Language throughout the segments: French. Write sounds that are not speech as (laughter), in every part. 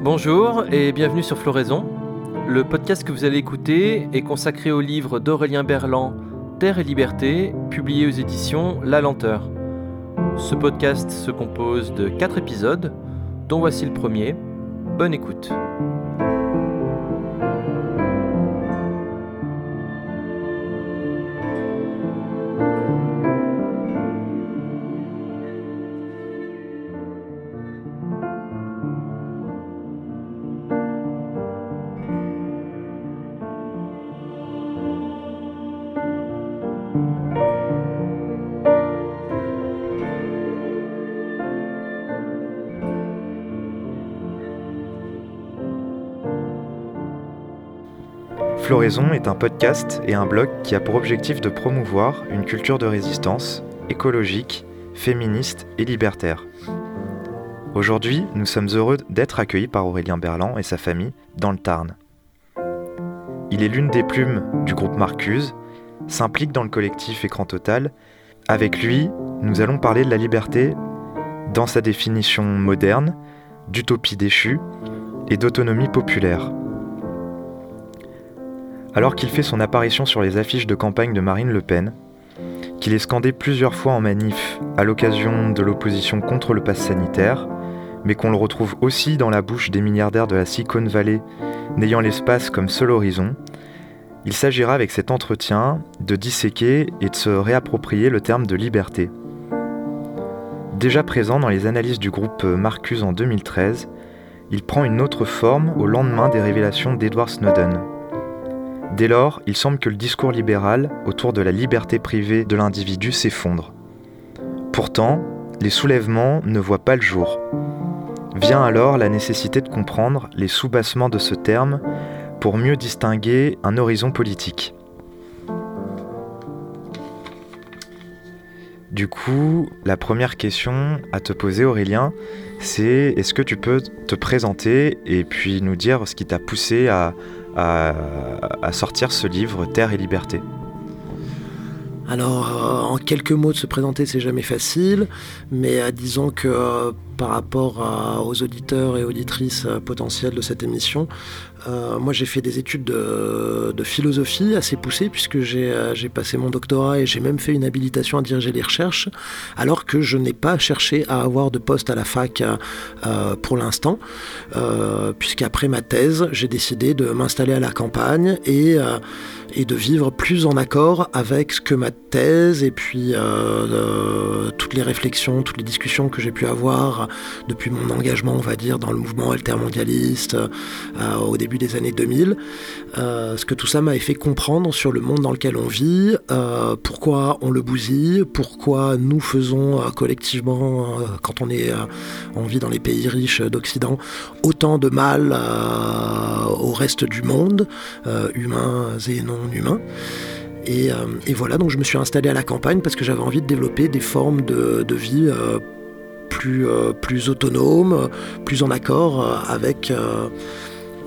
Bonjour et bienvenue sur Floraison. Le podcast que vous allez écouter est consacré au livre d'Aurélien Berland, Terre et Liberté, publié aux éditions La Lenteur. Ce podcast se compose de 4 épisodes, dont voici le premier. Bonne écoute. Floraison est un podcast et un blog qui a pour objectif de promouvoir une culture de résistance écologique, féministe et libertaire. Aujourd'hui, nous sommes heureux d'être accueillis par Aurélien Berland et sa famille dans le Tarn. Il est l'une des plumes du groupe Marcuse, s'implique dans le collectif Écran Total. Avec lui, nous allons parler de la liberté dans sa définition moderne, d'utopie déchue et d'autonomie populaire. Alors qu'il fait son apparition sur les affiches de campagne de Marine Le Pen, qu'il est scandé plusieurs fois en manif à l'occasion de l'opposition contre le pass sanitaire, mais qu'on le retrouve aussi dans la bouche des milliardaires de la Silicon Valley n'ayant l'espace comme seul horizon, il s'agira avec cet entretien de disséquer et de se réapproprier le terme de liberté. Déjà présent dans les analyses du groupe Marcus en 2013, il prend une autre forme au lendemain des révélations d'Edward Snowden. Dès lors, il semble que le discours libéral autour de la liberté privée de l'individu s'effondre. Pourtant, les soulèvements ne voient pas le jour. Vient alors la nécessité de comprendre les soubassements de ce terme pour mieux distinguer un horizon politique. Du coup, la première question à te poser Aurélien, c'est est-ce que tu peux te présenter et puis nous dire ce qui t'a poussé à, à, sortir ce livre Terre et Liberté. Alors, euh, en quelques mots de se présenter, c'est jamais facile, mais euh, disons que euh, par rapport aux auditeurs et auditrices potentielles de cette émission, moi j'ai fait des études de, philosophie assez poussées, puisque j'ai passé mon doctorat et j'ai même fait une habilitation à diriger les recherches, alors que je n'ai pas cherché à avoir de poste à la fac pour l'instant, puisqu'après ma thèse, j'ai décidé de m'installer à la campagne et de vivre plus en accord avec ce que ma thèse et puis euh, euh, toutes les réflexions, toutes les discussions que j'ai pu avoir depuis mon engagement, on va dire, dans le mouvement altermondialiste euh, au début des années 2000, ce que tout ça m'a fait comprendre sur le monde dans lequel on vit, pourquoi on le bousille, pourquoi nous faisons collectivement, quand on, est, on vit dans les pays riches d'Occident, autant de mal au reste du monde, humains et non humain. Euh, et, voilà, donc je me suis installé à la campagne parce que j'avais envie de développer des formes de, vie euh, plus, euh, plus autonomes, plus en accord avec,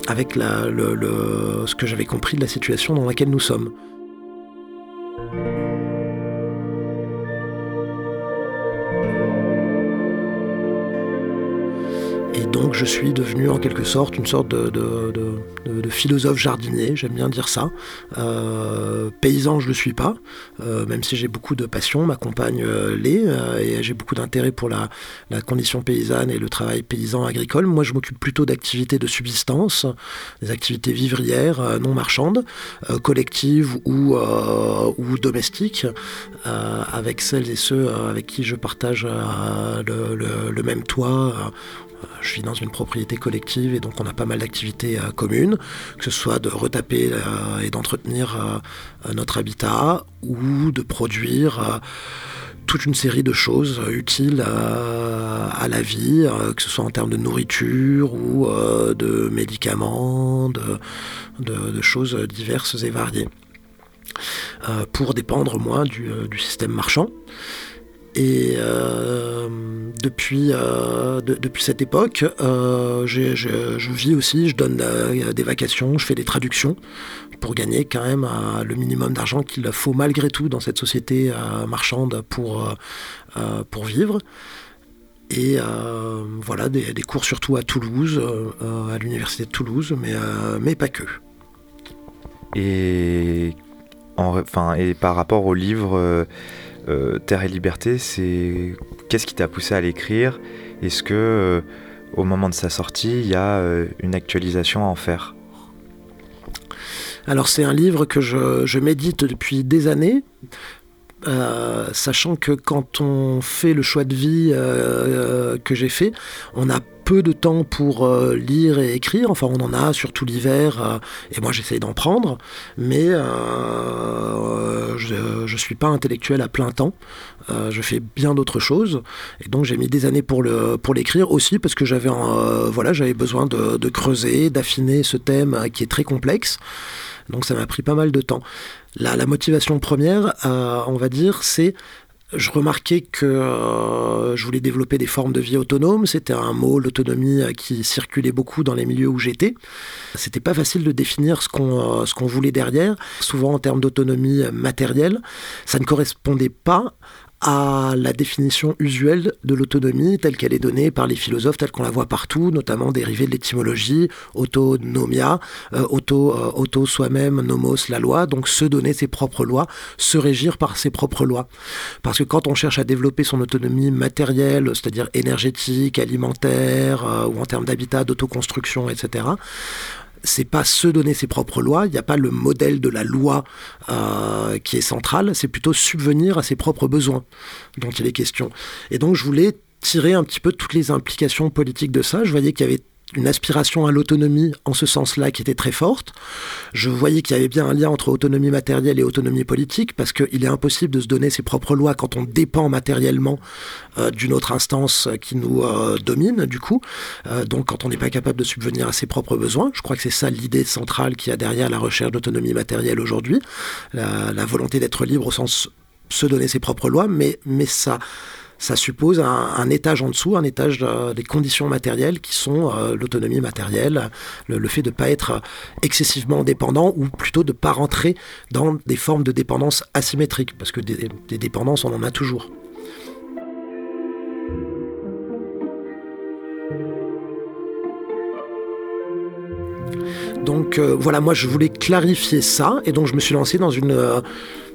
avec ce que j'avais compris de la situation dans laquelle nous sommes. Et donc je suis devenu en quelque sorte une sorte de, philosophe jardinier, j'aime bien dire ça. Euh, paysan, je ne le suis pas, euh, même si j'ai beaucoup de passion, ma compagne euh, l'est, et j'ai beaucoup d'intérêt pour la, condition paysanne et le travail paysan agricole. Moi, je m'occupe plutôt d'activités de subsistance, des activités vivrières non marchandes, collectives ou, ou domestiques, avec celles et ceux avec qui je partage le même toit je vis dans une propriété collective et donc on a pas mal d'activités euh, communes, que ce soit de retaper euh, et d'entretenir euh, notre habitat ou de produire toute une série de choses utiles à, la vie, que ce soit en termes de nourriture ou de médicaments, de, choses diverses et variées. pour dépendre, moi, du système marchand. Et euh, depuis, euh, depuis cette époque, euh, je, vis aussi, je donne des vacations, je fais des traductions pour gagner quand même le minimum d'argent qu'il faut malgré tout dans cette société marchande pour, pour vivre. Et voilà, des, cours surtout à Toulouse, à l'université de Toulouse, mais, mais pas que. Et, et par rapport au livre Terre et Liberté, c'est qu'est-ce qui t'a poussé à l'écrire? Est-ce que au moment de sa sortie, il y a une actualisation à en faire? Alors c'est un livre que je, médite depuis des années. Euh, sachant que quand on fait le choix de vie euh, que j'ai fait, on a peu de temps pour euh, lire et écrire, enfin on en a surtout l'hiver, et moi j'essaye d'en prendre, mais je ne suis pas intellectuel à plein temps, je fais bien d'autres choses, et donc j'ai mis des années pour l'écrire pour aussi parce que j'avais voilà, besoin de, creuser, d'affiner ce thème qui est très complexe. Donc ça m'a pris pas mal de temps. La, la motivation première, euh, on va dire, c'est je remarquais que euh, je voulais développer des formes de vie autonomes. C'était un mot, l'autonomie, euh, qui circulait beaucoup dans les milieux où j'étais. C'était pas facile de définir ce qu'on ce qu'on voulait derrière. Souvent en termes d'autonomie matérielle, ça ne correspondait pas à la définition usuelle de l'autonomie telle qu'elle est donnée par les philosophes, telle qu'on la voit partout, notamment dérivée de l'étymologie, autonomia, euh, auto, euh, auto soi-même, nomos, la loi, donc se donner ses propres lois, se régir par ses propres lois. Parce que quand on cherche à développer son autonomie matérielle, c'est-à-dire énergétique, alimentaire, euh, ou en termes d'habitat, d'autoconstruction, etc., c'est pas se donner ses propres lois, il n'y a pas le modèle de la loi euh, qui est central, c'est plutôt subvenir à ses propres besoins dont il est question. Et donc je voulais tirer un petit peu toutes les implications politiques de ça. Je voyais qu'il y avait une aspiration à l'autonomie en ce sens-là qui était très forte. Je voyais qu'il y avait bien un lien entre autonomie matérielle et autonomie politique, parce qu'il est impossible de se donner ses propres lois quand on dépend matériellement euh, d'une autre instance qui nous euh, domine, du coup. Euh, donc quand on n'est pas capable de subvenir à ses propres besoins, je crois que c'est ça l'idée centrale qui a derrière la recherche d'autonomie matérielle aujourd'hui, la, la volonté d'être libre au sens se donner ses propres lois, mais, mais ça ça suppose un, étage en dessous, un étage des conditions matérielles qui sont euh, l'autonomie matérielle, le, fait de ne pas être excessivement dépendant ou plutôt de ne pas rentrer dans des formes de dépendance asymétriques, parce que des, dépendances, on en a toujours. Donc euh, voilà, moi je voulais clarifier ça, et donc je me suis lancé dans une, euh,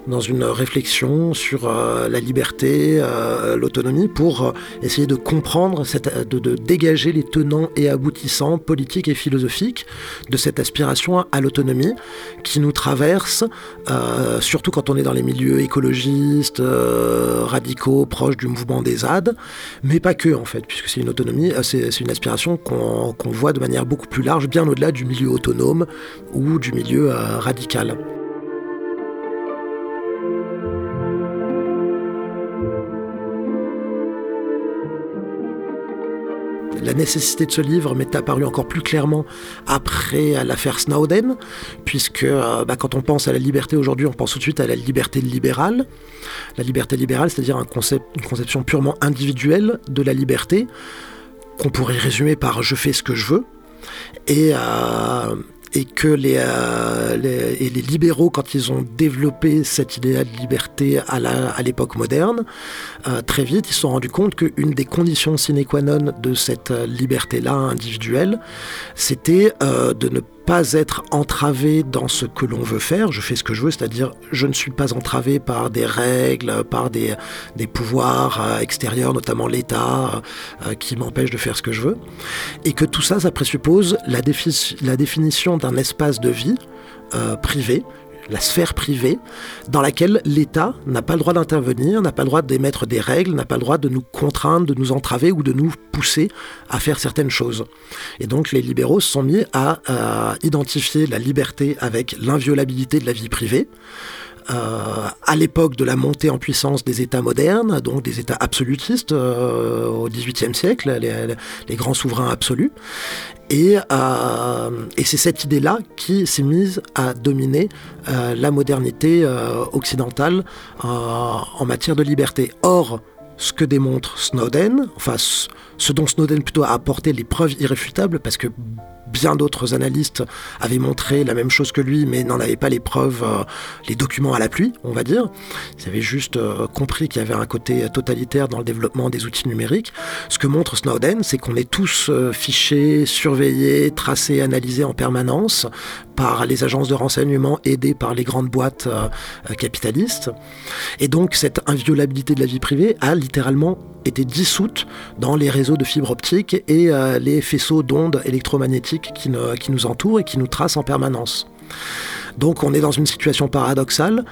dans une réflexion sur euh, la liberté, euh, l'autonomie, pour euh, essayer de comprendre, de, dégager les tenants et aboutissants politiques et philosophiques de cette aspiration à l'autonomie qui nous traverse, surtout quand on est dans les milieux écologistes, radicaux, proches du mouvement des ZAD, mais pas que en fait, puisque c'est une autonomie, c'est une aspiration qu'on voit de manière beaucoup plus large, bien au-delà du milieu autonome ou du milieu radical. La nécessité de ce livre m'est apparue encore plus clairement après l'affaire Snowden, puisque euh, bah, quand on pense à la liberté aujourd'hui, on pense tout de suite à la liberté libérale. La liberté libérale, c'est-à-dire une conception purement individuelle de la liberté, qu'on pourrait résumer par je fais ce que je veux. Et, euh, et que euh, les, et les, libéraux, quand ils ont développé cette idée de liberté à l'époque moderne, euh, très vite, ils se sont rendus compte qu'une des conditions sine qua non de cette euh, liberté-là individuelle, c'était de ne pas être entravé dans ce que l'on veut faire, je fais ce que je veux, c'est-à-dire je ne suis pas entravé par des règles, par des, des pouvoirs euh, extérieurs, notamment l'État, euh, qui m'empêchent de faire ce que je veux, et que tout ça, ça présuppose la, la définition d'un espace de vie euh, privé, la sphère privée, dans laquelle l'État n'a pas le droit d'intervenir, n'a pas le droit d'émettre des règles, n'a pas le droit de nous contraindre, de nous entraver ou de nous pousser à faire certaines choses. Et donc les libéraux se sont mis à, identifier la liberté avec l'inviolabilité de la vie privée, euh, à l'époque de la montée en puissance des États modernes, donc des États absolutistes euh, au XVIIIe siècle, les, grands souverains absolus. Et, euh, et c'est cette idée-là qui s'est mise à dominer la modernité occidentale en matière de liberté. Or, ce que démontre Snowden, enfin ce dont Snowden plutôt a apporté les preuves irréfutables, parce que bien d'autres analystes avaient montré la même chose que lui, mais n'en avaient pas les preuves, euh, les documents à la pluie, on va dire. Ils avaient juste euh, compris qu'il y avait un côté totalitaire dans le développement des outils numériques. Ce que montre Snowden, c'est qu'on est tous euh, fichés, surveillés, tracés, analysés en permanence par les agences de renseignement aidées par les grandes boîtes capitalistes. Et donc cette inviolabilité de la vie privée a littéralement été dissoute dans les réseaux de fibres optiques et les faisceaux d'ondes électromagnétiques qui, qui nous entourent et qui nous tracent en permanence. Donc on est dans une situation paradoxale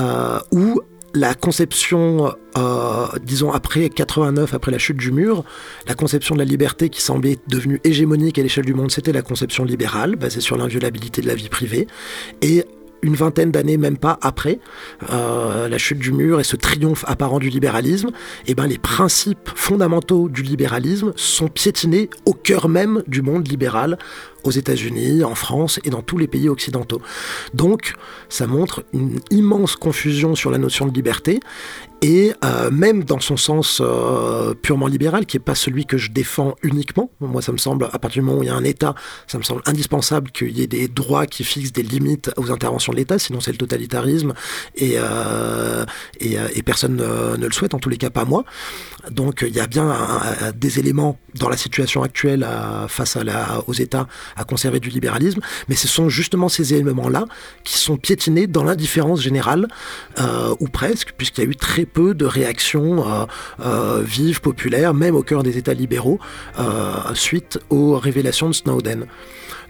euh, où la conception, euh, disons après 89, après la chute du mur, la conception de la liberté qui semblait devenue hégémonique à l'échelle du monde, c'était la conception libérale, basée sur l'inviolabilité de la vie privée. Et une vingtaine d'années, même pas après euh, la chute du mur et ce triomphe apparent du libéralisme, eh ben les principes fondamentaux du libéralisme sont piétinés au cœur même du monde libéral, aux États-Unis, en France et dans tous les pays occidentaux. Donc, ça montre une immense confusion sur la notion de liberté et euh, même dans son sens euh, purement libéral, qui n'est pas celui que je défends uniquement. Moi, ça me semble, à partir du moment où il y a un État, ça me semble indispensable qu'il y ait des droits qui fixent des limites aux interventions de l'État, sinon c'est le totalitarisme et, euh, et, personne ne, le souhaite, en tous les cas pas moi. Donc il y a bien des éléments dans la situation actuelle face à aux États à conserver du libéralisme, mais ce sont justement ces éléments-là qui sont piétinés dans l'indifférence générale, euh, ou presque, puisqu'il y a eu très peu de réactions euh, euh, vives, populaires, même au cœur des États libéraux, suite aux révélations de Snowden.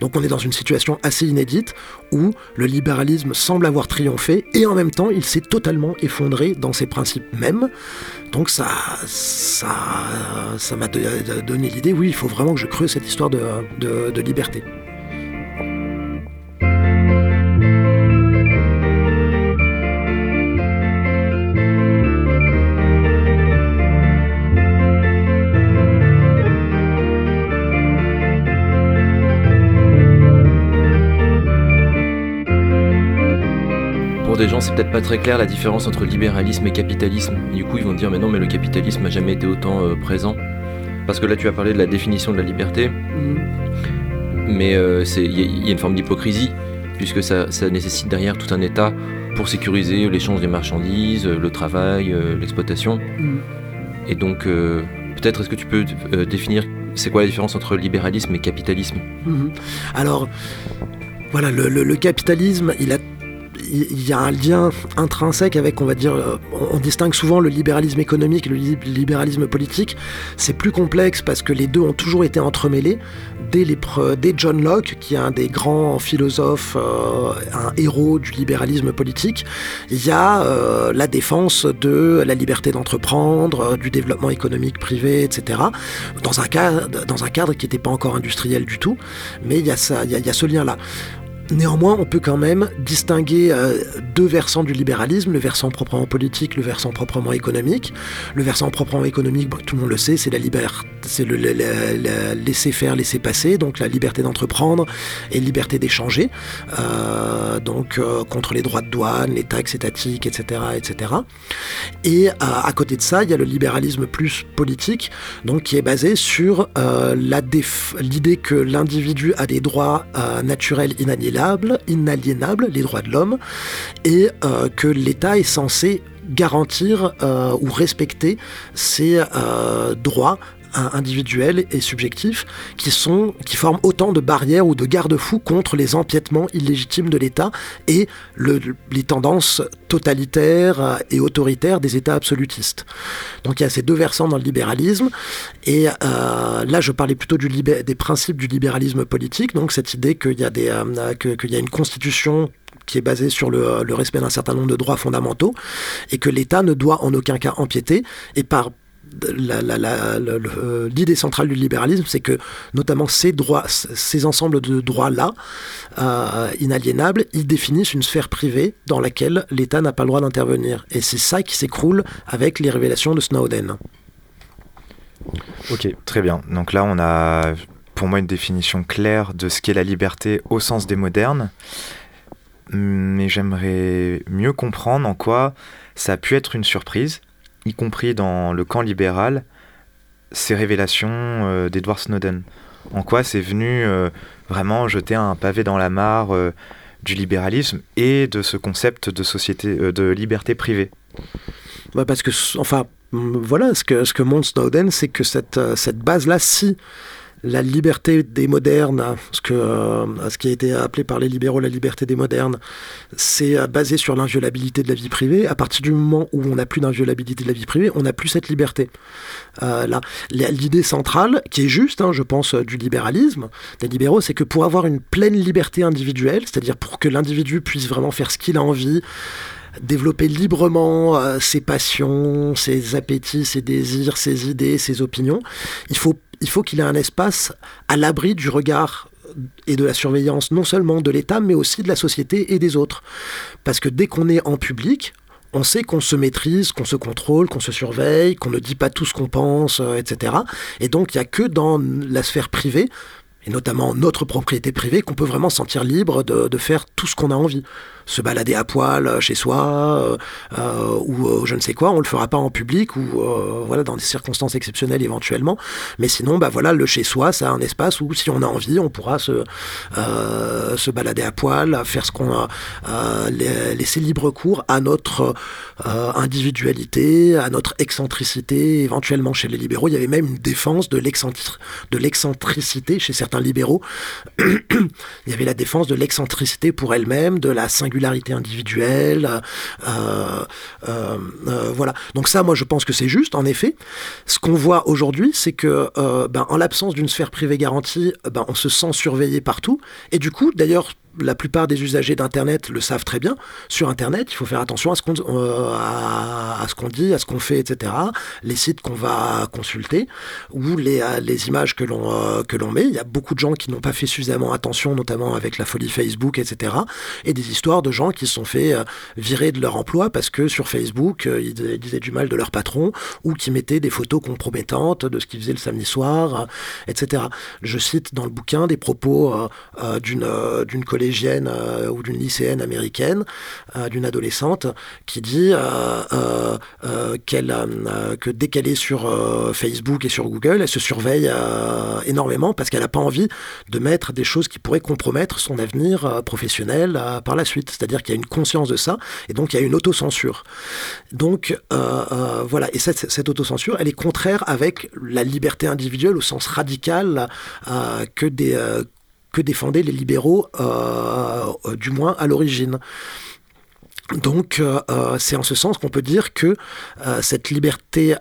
Donc on est dans une situation assez inédite où le libéralisme semble avoir triomphé et en même temps il s'est totalement effondré dans ses principes mêmes. Donc ça, ça, ça m'a donné l'idée, oui, il faut vraiment que je creuse cette histoire de, de liberté. Des gens, c'est peut-être pas très clair la différence entre libéralisme et capitalisme. Du coup, ils vont dire, mais non, mais le capitalisme n'a jamais été autant euh, présent. Parce que là, tu as parlé de la définition de la liberté, mm. Mais euh, il y, a une forme d'hypocrisie, puisque ça, nécessite derrière tout un État pour sécuriser l'échange des marchandises, le travail, euh, l'exploitation. Mm. Et donc, peut-être, est-ce que tu peux définir c'est quoi la différence entre libéralisme et capitalisme? Mm-hmm. Alors, voilà, le, capitalisme, il a il y a un lien intrinsèque avec, on va dire, euh, on distingue souvent le libéralisme économique et le libéralisme politique. C'est plus complexe parce que les deux ont toujours été entremêlés. Dès, John Locke, qui est un des grands philosophes, euh, un héros du libéralisme politique, il y a euh, la défense de la liberté d'entreprendre, du développement économique privé, etc. Dans un cadre, qui n'était pas encore industriel du tout, mais il y a ce lien-là. Néanmoins, on peut quand même distinguer euh, deux versants du libéralisme, le versant proprement politique, le versant proprement économique. Le versant proprement économique, tout le monde le sait, c'est la liberté, c'est le, laisser faire, laisser passer, donc la liberté d'entreprendre et liberté d'échanger, euh, donc euh, contre les droits de douane, les taxes étatiques, etc., etc. Et à côté de ça, il y a le libéralisme plus politique, donc qui est basé sur l'idée que l'individu a des droits naturels inaliénables inaliénables, les droits de l'homme, et euh, que l'État est censé garantir euh, ou respecter ces euh, droits individuels et subjectifs qui sont qui forment autant de barrières ou de garde-fous contre les empiètements illégitimes de l'État et les tendances totalitaires et autoritaires des États absolutistes. Donc il y a ces deux versants dans le libéralisme et euh, là je parlais plutôt du des principes du libéralisme politique, donc cette idée qu'il y a des euh, qu'il y a une constitution qui est basée sur le, le respect d'un certain nombre de droits fondamentaux et que l'État ne doit en aucun cas empiéter et par l'idée centrale du libéralisme, c'est que notamment ces droits, ces ensembles de droits-là, euh, inaliénables, ils définissent une sphère privée dans laquelle l'État n'a pas le droit d'intervenir. Et c'est ça qui s'écroule avec les révélations de Snowden. Ok, très bien. Donc là, on a pour moi une définition claire de ce qu'est la liberté au sens des modernes. Mais j'aimerais mieux comprendre en quoi ça a pu être une surprise y compris dans le camp libéral, ces révélations euh, d'Edward Snowden. En quoi c'est venu vraiment jeter un pavé dans la mare du libéralisme et de ce concept de société, de liberté privée? Bah Parce que, enfin, voilà, ce que, ce que montre Snowden, c'est que cette, cette base-là, si la liberté des modernes, euh, ce qui a été appelé par les libéraux la liberté des modernes, c'est euh, basé sur l'inviolabilité de la vie privée. À partir du moment où on n'a plus d'inviolabilité de la vie privée, on n'a plus cette liberté. Euh, l'idée centrale, qui est juste, hein, je pense, du libéralisme, des libéraux, c'est que pour avoir une pleine liberté individuelle, c'est-à-dire pour que l'individu puisse vraiment faire ce qu'il a envie, développer librement ses passions, ses appétits, ses désirs, ses idées, ses opinions, il faut il faut qu'il ait un espace à l'abri du regard et de la surveillance non seulement de l'État, mais aussi de la société et des autres. Parce que dès qu'on est en public, on sait qu'on se maîtrise, qu'on se contrôle, qu'on se surveille, qu'on ne dit pas tout ce qu'on pense, euh, etc. Et donc il n'y a que dans la sphère privée, et notamment notre propriété privée, qu'on peut vraiment sentir libre de faire tout ce qu'on a envie se balader à poil euh, chez soi euh, euh, ou je ne sais quoi, on le fera pas en public ou voilà dans des circonstances exceptionnelles éventuellement. Mais sinon, bah voilà, le chez soi, c'est un espace où si on a envie, on pourra se se balader à poil, faire ce qu'on a, laisser libre cours à notre individualité, à notre excentricité. Éventuellement, chez les libéraux, il y avait même une défense de l'excentricité chez certains libéraux. (clears throat) il y avait la défense de l'excentricité pour elle-même, de la singularité individuelle. Euh, euh, euh, voilà. Donc ça, moi, je pense que c'est juste, en effet. Ce qu'on voit aujourd'hui, c'est que, ben, en l'absence d'une sphère privée garantie, ben, on se sent surveillé partout. Et du coup, d'ailleurs, la plupart des usagers d'Internet le savent très bien. Sur Internet, il faut faire attention à ce qu'on euh, dit, à ce qu'on fait, etc. Les sites qu'on va consulter ou les, euh, images que l'on euh, que l'on met. Il y a beaucoup de gens qui n'ont pas fait suffisamment attention, notamment avec la folie Facebook, etc. Et des histoires de gens qui se sont fait virer de leur emploi parce que sur Facebook, ils disaient du mal de leur patron ou qui mettaient des photos compromettantes de ce qu'ils faisaient le samedi soir, etc. Je cite dans le bouquin des propos d'une d'une collégienne euh, ou d'une lycéenne américaine, euh, d'une adolescente, qui dit euh, qu'elle, que dès qu'elle est sur Facebook et sur Google, elle se surveille énormément parce qu'elle n'a pas envie de mettre des choses qui pourraient compromettre son avenir professionnel par la suite. C'est-à-dire qu'il y a une conscience de ça et donc il y a une autocensure. Donc voilà, et cette, cette autocensure, elle est contraire avec la liberté individuelle au sens radical que des que défendaient les libéraux, euh, euh, du moins à l'origine. Donc euh, c'est en ce sens qu'on peut dire que cette liberté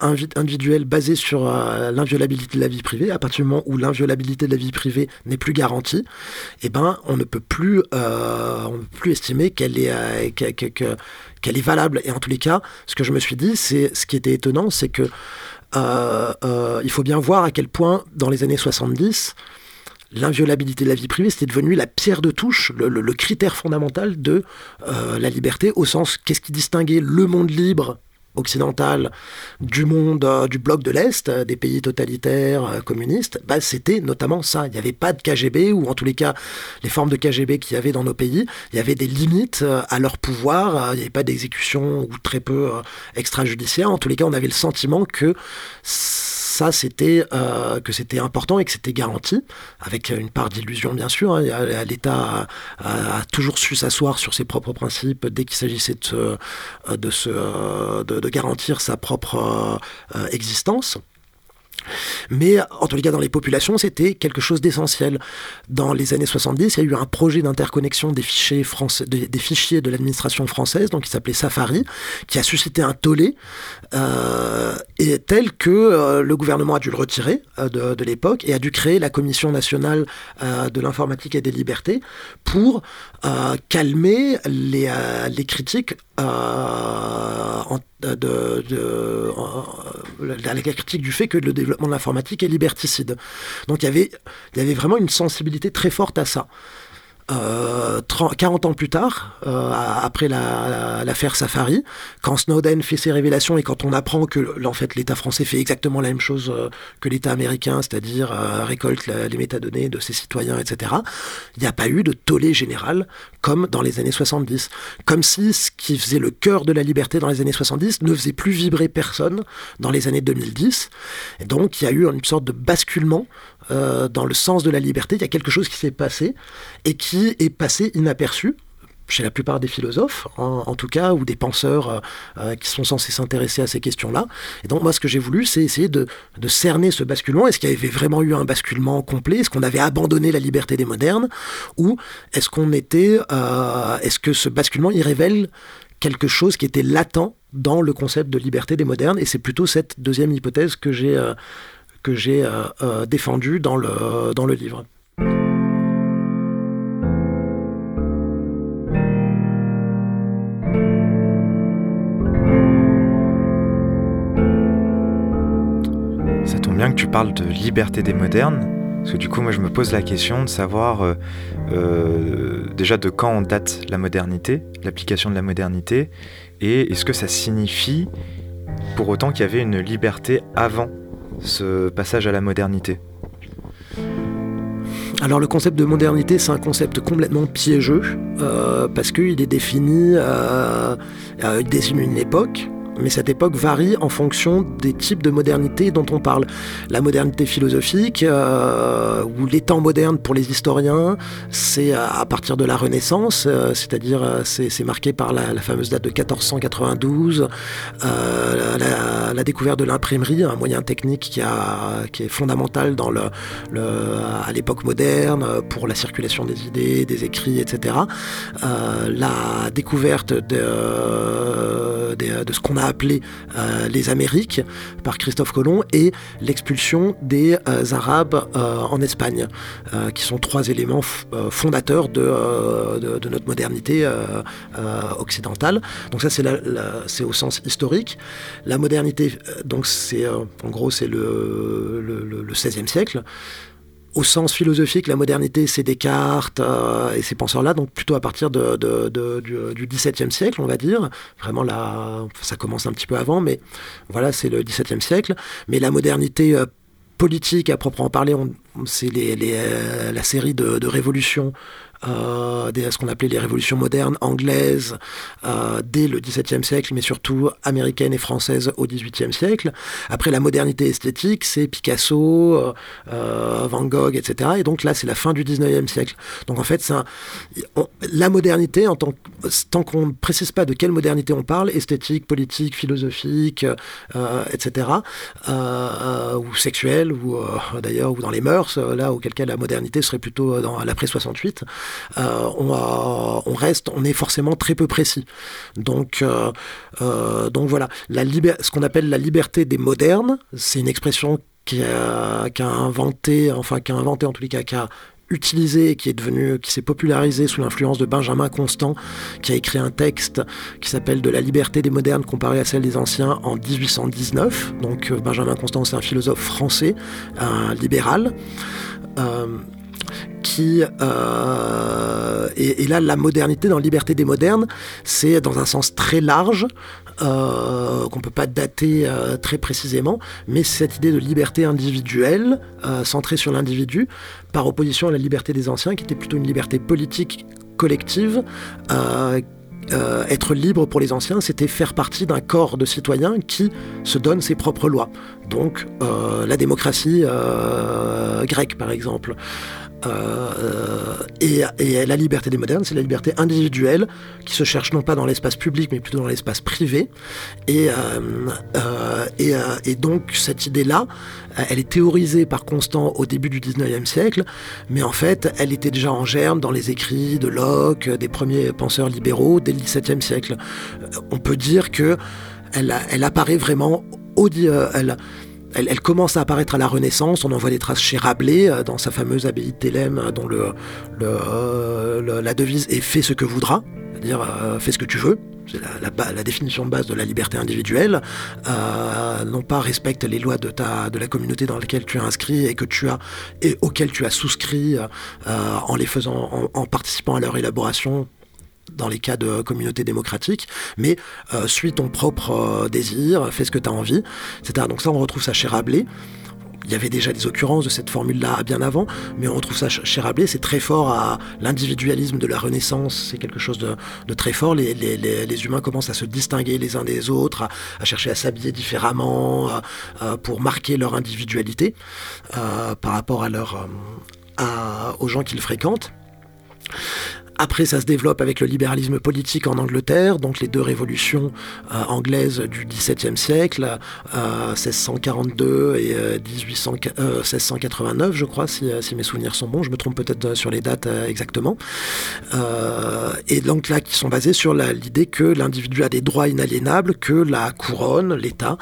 individuelle basée sur l'inviolabilité de la vie privée, à partir du moment où l'inviolabilité de la vie privée n'est plus garantie, eh ben on ne peut plus, on peut plus estimer qu'elle est, qu'elle est valable. Et en tous les cas, ce que je me suis dit, c'est ce qui était étonnant, c'est que il faut bien voir à quel point dans les années 70, l'inviolabilité de la vie privée, c'était devenu la pierre de touche, le, critère fondamental de euh, la liberté, au sens qu'est-ce qui distinguait le monde libre occidental du monde euh, du bloc de l'Est, euh, des pays totalitaires communistes, bah, c'était notamment ça. Il n'y avait pas de KGB, ou en tous les cas, les formes de KGB qu'il y avait dans nos pays, il y avait des limites à leur pouvoir, il n'y avait pas d'exécution ou très peu extrajudiciaire. En tous les cas, on avait le sentiment que ça, c'était euh, que c'était important et que c'était garanti, avec une part d'illusion bien sûr. Hein. L'État a, toujours su s'asseoir sur ses propres principes dès qu'il s'agissait de, de, de, garantir sa propre euh, existence. Mais en tous les cas, dans les populations, c'était quelque chose d'essentiel. Dans les années 70, il y a eu un projet d'interconnexion des fichiers, français, des, fichiers de l'administration française, donc qui s'appelait Safari, qui a suscité un tollé, euh, et tel que euh, le gouvernement a dû le retirer euh, de, de l'époque et a dû créer la Commission nationale de l'informatique et des libertés pour calmer les, les critiques en de, de, la, critique du fait que le développement de l'informatique est liberticide. Donc il y avait, il y avait vraiment une sensibilité très forte à ça. 40 ans plus tard, après l'affaire Safari, quand Snowden fait ses révélations et quand on apprend que en fait l'État français fait exactement la même chose que l'État américain, c'est-à-dire récolte les métadonnées de ses citoyens, etc. Il n'y a pas eu de tollé général comme dans les années 70. Comme si ce qui faisait le cœur de la liberté dans les années 70 ne faisait plus vibrer personne dans les années 2010. Et donc il y a eu une sorte de basculement euh, dans le sens de la liberté. Il y a quelque chose qui s'est passé et qui est passé inaperçu chez la plupart des philosophes, en, tout cas, ou des penseurs euh, euh, qui sont censés s'intéresser à ces questions-là. Et donc moi, ce que j'ai voulu, c'est essayer de, cerner ce basculement. Est-ce qu'il y avait vraiment eu un basculement complet? Est-ce qu'on avait abandonné la liberté des modernes? Ou est-ce qu'on était... Euh, est-ce que ce basculement, il révèle quelque chose qui était latent dans le concept de liberté des modernes? Et c'est plutôt cette deuxième hypothèse que j'ai que j'ai défendue dans le, dans le livre. Tu parles de liberté des modernes, parce que du coup, moi, je me pose la question de savoir euh, euh, déjà de quand on date la modernité, l'application de la modernité, et est-ce que ça signifie pour autant qu'il y avait une liberté avant ce passage à la modernité? Alors le concept de modernité, c'est un concept complètement piégeux, euh, parce qu'il est défini, il désigne une époque, mais cette époque varie en fonction des types de modernité dont on parle. La modernité philosophique, euh, ou les temps modernes pour les historiens, c'est à partir de la Renaissance, euh, c'est-à-dire euh, c'est marqué par la, fameuse date de 1492, la, découverte de l'imprimerie, un moyen technique qui, est fondamental à l'époque moderne pour la circulation des idées, des écrits, etc. la découverte de, de ce qu'on a appelé euh, les Amériques par Christophe Colomb et l'expulsion des euh, Arabes euh, en Espagne, qui sont trois éléments fondateurs de, notre modernité occidentale. Donc ça c'est au sens historique. La modernité, donc c'est en gros c'est le, le, le, 16e siècle au sens philosophique, la modernité, c'est Descartes euh, et ces penseurs-là, donc plutôt à partir de, du, XVIIe siècle, on va dire. Vraiment, ça commence un petit peu avant, mais voilà, c'est le XVIIe siècle. Mais la modernité euh, politique, à proprement parler, c'est les, euh, la série de, révolutions euh, ce qu'on appelait les révolutions modernes anglaises euh, dès le XVIIe siècle, mais surtout américaines et françaises au XVIIIe siècle. Après, la modernité esthétique, c'est Picasso, euh, euh Van Gogh, etc. Et donc là, c'est la fin du XIXe siècle. Donc en fait, un, la modernité, en tant, tant qu'on ne précise pas de quelle modernité on parle, esthétique, politique, philosophique, euh, etc., ou sexuelle, ou d'ailleurs, ou dans les mœurs, là, auquel cas la modernité serait plutôt dans l'après 68. Euh, on, reste, on est forcément très peu précis. Donc, euh, euh, donc voilà, la ce qu'on appelle la liberté des modernes, c'est une expression qui a, inventé, enfin qui a inventé en tous les cas, qui a qui est devenu, qui s'est popularisé sous l'influence de Benjamin Constant, qui a écrit un texte qui s'appelle De la liberté des modernes comparée à celle des anciens en 1819. Donc Benjamin Constant, c'est un philosophe français, un libéral qui euh, et, là la modernité dans liberté des modernes c'est dans un sens très large euh, qu'on peut pas dater euh, très précisément mais cette idée de liberté individuelle euh, centrée sur l'individu par opposition à la liberté des anciens qui était plutôt une liberté politique collective être libre pour les anciens, c'était faire partie d'un corps de citoyens qui se donne ses propres lois. Donc la démocratie grecque, par exemple. Euh, et, la liberté des modernes, c'est la liberté individuelle qui se cherche non pas dans l'espace public, mais plutôt dans l'espace privé. Et, euh, euh, donc cette idée-là, elle est théorisée par Constant au début du 19e siècle, mais en fait, elle était déjà en germe dans les écrits de Locke, des premiers penseurs libéraux dès le 17e siècle. On peut dire que elle apparaît vraiment au... Elle, elle, commence à apparaître à la Renaissance. On en voit des traces chez Rabelais dans sa fameuse abbaye de Thélème, dont le, la devise est "Fais ce que voudra", c'est-à-dire fais ce que tu veux. C'est la, définition de base de la liberté individuelle, euh, non pas respecte les lois de, ta, de la communauté dans laquelle tu es inscrit et que tu as et auxquelles tu as souscrit euh, en les faisant, en, participant à leur élaboration dans les cas de communauté démocratique, mais euh, suis ton propre désir, fais ce que tu as envie, etc. Donc ça, on retrouve ça chez Rabelais. Il y avait déjà des occurrences de cette formule-là bien avant, mais on retrouve ça chez Rabelais, c'est très fort à l'individualisme de la Renaissance, c'est quelque chose de, très fort. Les, humains commencent à se distinguer les uns des autres, à, chercher à s'habiller différemment, pour marquer leur individualité euh, par rapport à euh, aux gens qu'ils fréquentent. Après, ça se développe avec le libéralisme politique en Angleterre, donc les deux révolutions euh, anglaises du XVIIe siècle, 1642 euh, et 1689, euh, je crois, si, mes souvenirs sont bons. Je me trompe peut-être sur les dates exactement. et donc là, qui sont basés sur l'idée que l'individu a des droits inaliénables, que la couronne, l'État,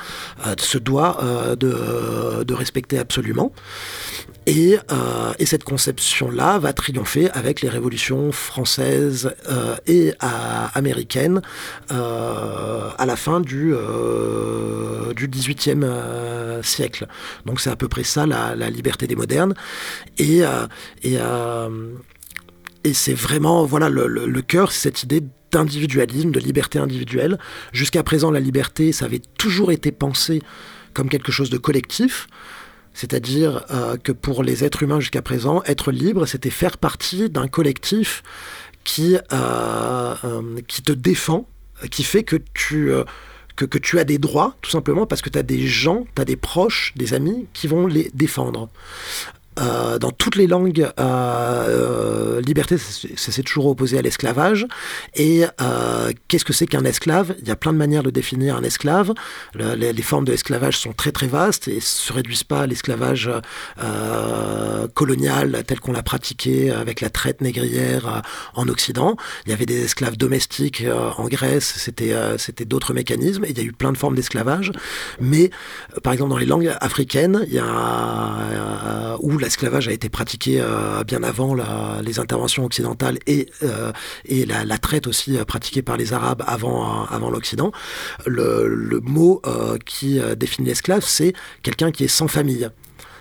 se doit de respecter absolument. Euh, et, cette conception-là va triompher avec les révolutions françaises euh, et euh, américaines à la fin du, du 18e siècle. Donc c'est à peu près ça la, liberté des modernes. Et, c'est vraiment voilà le, le, cœur, c'est cette idée d'individualisme, de liberté individuelle. Jusqu'à présent, la liberté, ça avait toujours été pensé comme quelque chose de collectif. C'est-à-dire euh, que pour les êtres humains jusqu'à présent, être libre, c'était faire partie d'un collectif qui, euh, euh, te défend, qui fait que tu, que, que, tu as des droits, tout simplement parce que tu as des gens, tu des proches, des amis qui vont les défendre. Euh, dans toutes les langues, euh, euh liberté, c'est toujours opposé à l'esclavage. Et euh, qu'est-ce que c'est qu'un esclave? Il y a plein de manières de définir un esclave. les, les, formes de l'esclavage sont très très vastes et se réduisent pas à l'esclavage colonial tel qu'on l'a pratiqué avec la traite négrière en Occident. Il y avait des esclaves domestiques en Grèce, c'était c'était d'autres mécanismes. Et il y a eu plein de formes d'esclavage. Mais par exemple dans les langues africaines, il y a où la l'esclavage a été pratiqué euh, bien avant les interventions occidentales et, euh, la, traite aussi euh, pratiquée par les Arabes avant, l'Occident. Le, mot qui définit l'esclave, c'est quelqu'un qui est sans famille.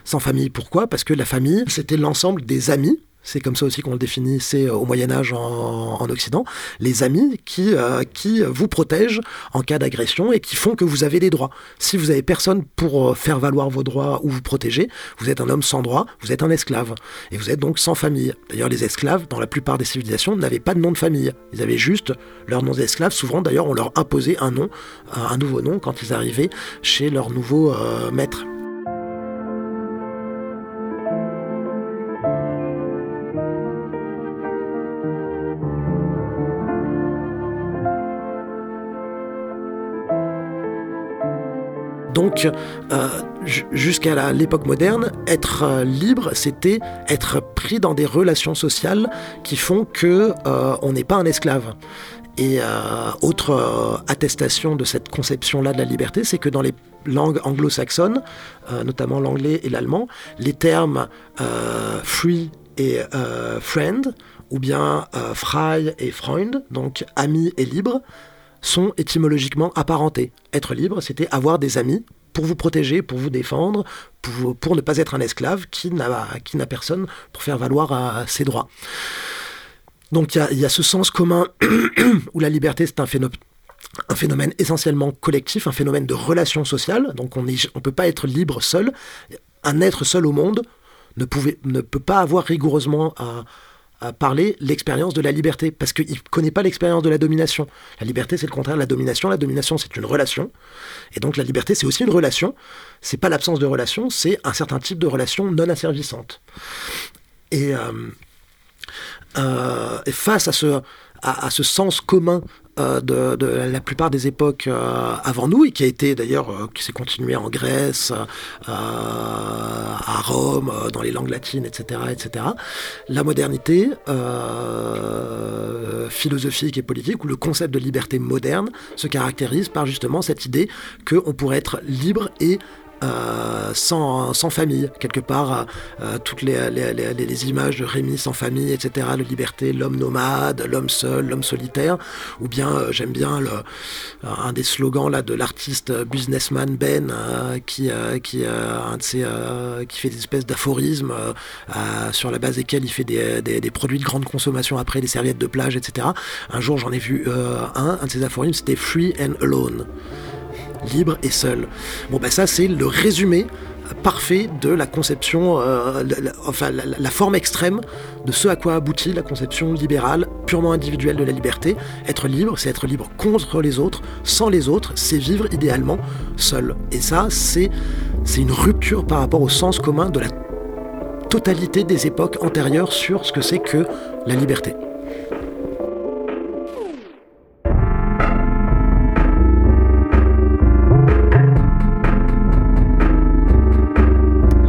Sans famille, pourquoi? Parce que la famille, c'était l'ensemble des amis c'est comme ça aussi qu'on le définissait au Moyen Âge en, Occident, les amis qui, euh, qui vous protègent en cas d'agression et qui font que vous avez des droits. Si vous avez personne pour euh, faire valoir vos droits ou vous protéger, vous êtes un homme sans droit, vous êtes un esclave. Et vous êtes donc sans famille. D'ailleurs, les esclaves, dans la plupart des civilisations, n'avaient pas de nom de famille. Ils avaient juste leur nom d'esclave. Souvent, d'ailleurs, on leur imposait un nom, un nouveau nom quand ils arrivaient chez leur nouveau euh, maître. Donc, euh, jusqu'à l'époque moderne, être euh, libre, c'était être pris dans des relations sociales qui font que euh, on n'est pas un esclave. Et autre attestation de cette conception-là de la liberté, c'est que dans les langues anglo-saxonnes, notamment l'anglais et l'allemand, les termes free et friend, ou bien frei et Freund, donc ami et libre, sont étymologiquement apparentés. Être libre, c'était avoir des amis pour vous protéger, pour vous défendre, pour, ne pas être un esclave qui n'a personne pour faire valoir euh, ses droits. Donc il y, a, ce sens commun (clears throat) où la liberté c'est un phénomène essentiellement collectif, un phénomène de relation sociale. Donc on ne peut pas être libre seul. Un être seul au monde ne peut pas avoir rigoureusement à, à parler l'expérience de la liberté, parce qu'il ne connaît pas l'expérience de la domination. La liberté, c'est le contraire de la domination. La domination, c'est une relation. Et donc la liberté, c'est aussi une relation. C'est pas l'absence de relation, c'est un certain type de relation non asservissante. Et, euh, euh, face à ce, à, ce sens commun euh, de, la plupart des époques euh, avant nous, et qui a été d'ailleurs, euh, qui s'est continué en Grèce, à Rome, dans les langues latines, etc., etc. La modernité philosophique et politique, où le concept de liberté moderne se caractérise par justement cette idée qu'on pourrait être libre et euh, sans, sans, famille. Quelque part, euh, euh, toutes les, les, les, les, images de Rémi sans famille, etc., la liberté, l'homme nomade, l'homme seul, l'homme solitaire, ou bien j'aime bien un des slogans là, de l'artiste businessman Ben, qui, qui, un de ces, qui fait des espèces d'aphorismes sur la base desquels il fait des, des, des, produits de grande consommation après, des serviettes de plage, etc. Un jour, j'en ai vu un, un de ces aphorismes, c'était Free and Alone libre et seul. Bon, ben ça, c'est le résumé parfait de la conception, euh, la, enfin la, forme extrême de ce à quoi aboutit la conception libérale, purement individuelle de la liberté. Être libre, c'est être libre contre les autres, sans les autres, c'est vivre idéalement seul. Et ça, c'est une rupture par rapport au sens commun de la totalité des époques antérieures sur ce que c'est que la liberté.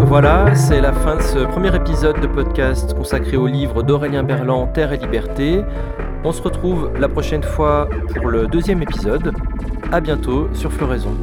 Voilà, c'est la fin de ce premier épisode de podcast consacré au livre d'Aurélien Berland, Terre et Liberté. On se retrouve la prochaine fois pour le deuxième épisode. A bientôt sur Floraison.